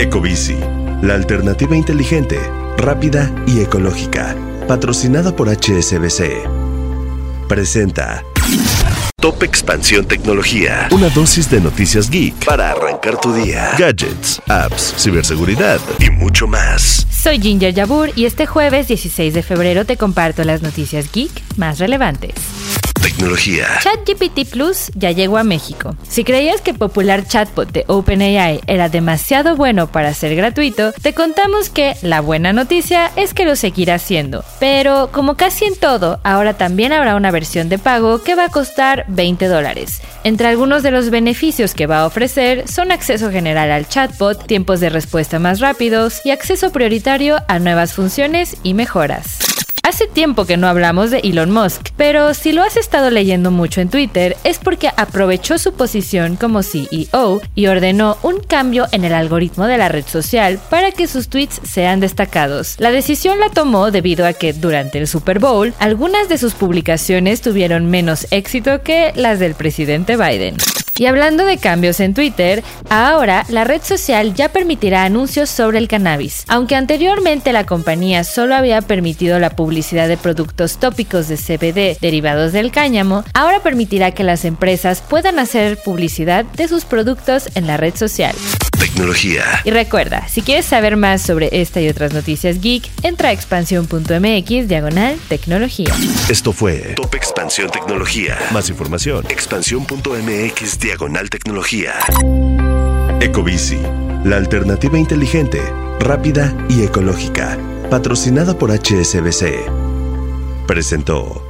Ecobici, la alternativa inteligente, rápida y ecológica. Patrocinada por HSBC. Presenta Top Expansión Tecnología. Una dosis de noticias geek para arrancar tu día. Gadgets, apps, ciberseguridad y mucho más. Soy Ginger Yabur y este jueves 16 de febrero te comparto las noticias geek más relevantes. Tecnología. ChatGPT Plus ya llegó a México. Si creías que el popular chatbot de OpenAI era demasiado bueno para ser gratuito, te contamos que la buena noticia es que lo seguirá siendo. Pero como casi en todo, ahora también habrá una versión de pago que va a costar 20 dólares. Entre algunos de los beneficios que va a ofrecer son acceso general al chatbot, tiempos de respuesta más rápidos y acceso prioritario a nuevas funciones y mejoras. Hace tiempo que no hablamos de Elon Musk, pero si lo has estado leyendo mucho en Twitter es porque aprovechó su posición como CEO y ordenó un cambio en el algoritmo de la red social para que sus tweets sean destacados. La decisión la tomó debido a que durante el Super Bowl algunas de sus publicaciones tuvieron menos éxito que las del presidente Biden. Y hablando de cambios en Twitter, ahora la red social ya permitirá anuncios sobre el cannabis. Aunque anteriormente la compañía solo había permitido la publicidad de productos tópicos de CBD derivados del cáñamo, ahora permitirá que las empresas puedan hacer publicidad de sus productos en la red social. Tecnología. Y recuerda, si quieres saber más sobre esta y otras noticias geek, entra a expansión.mx diagonal tecnología. Esto fue Top Expansión Tecnología. Más información. Expansión.mx diagonal tecnología. Ecobici, la alternativa inteligente, rápida y ecológica. Patrocinada por HSBC. Presentó.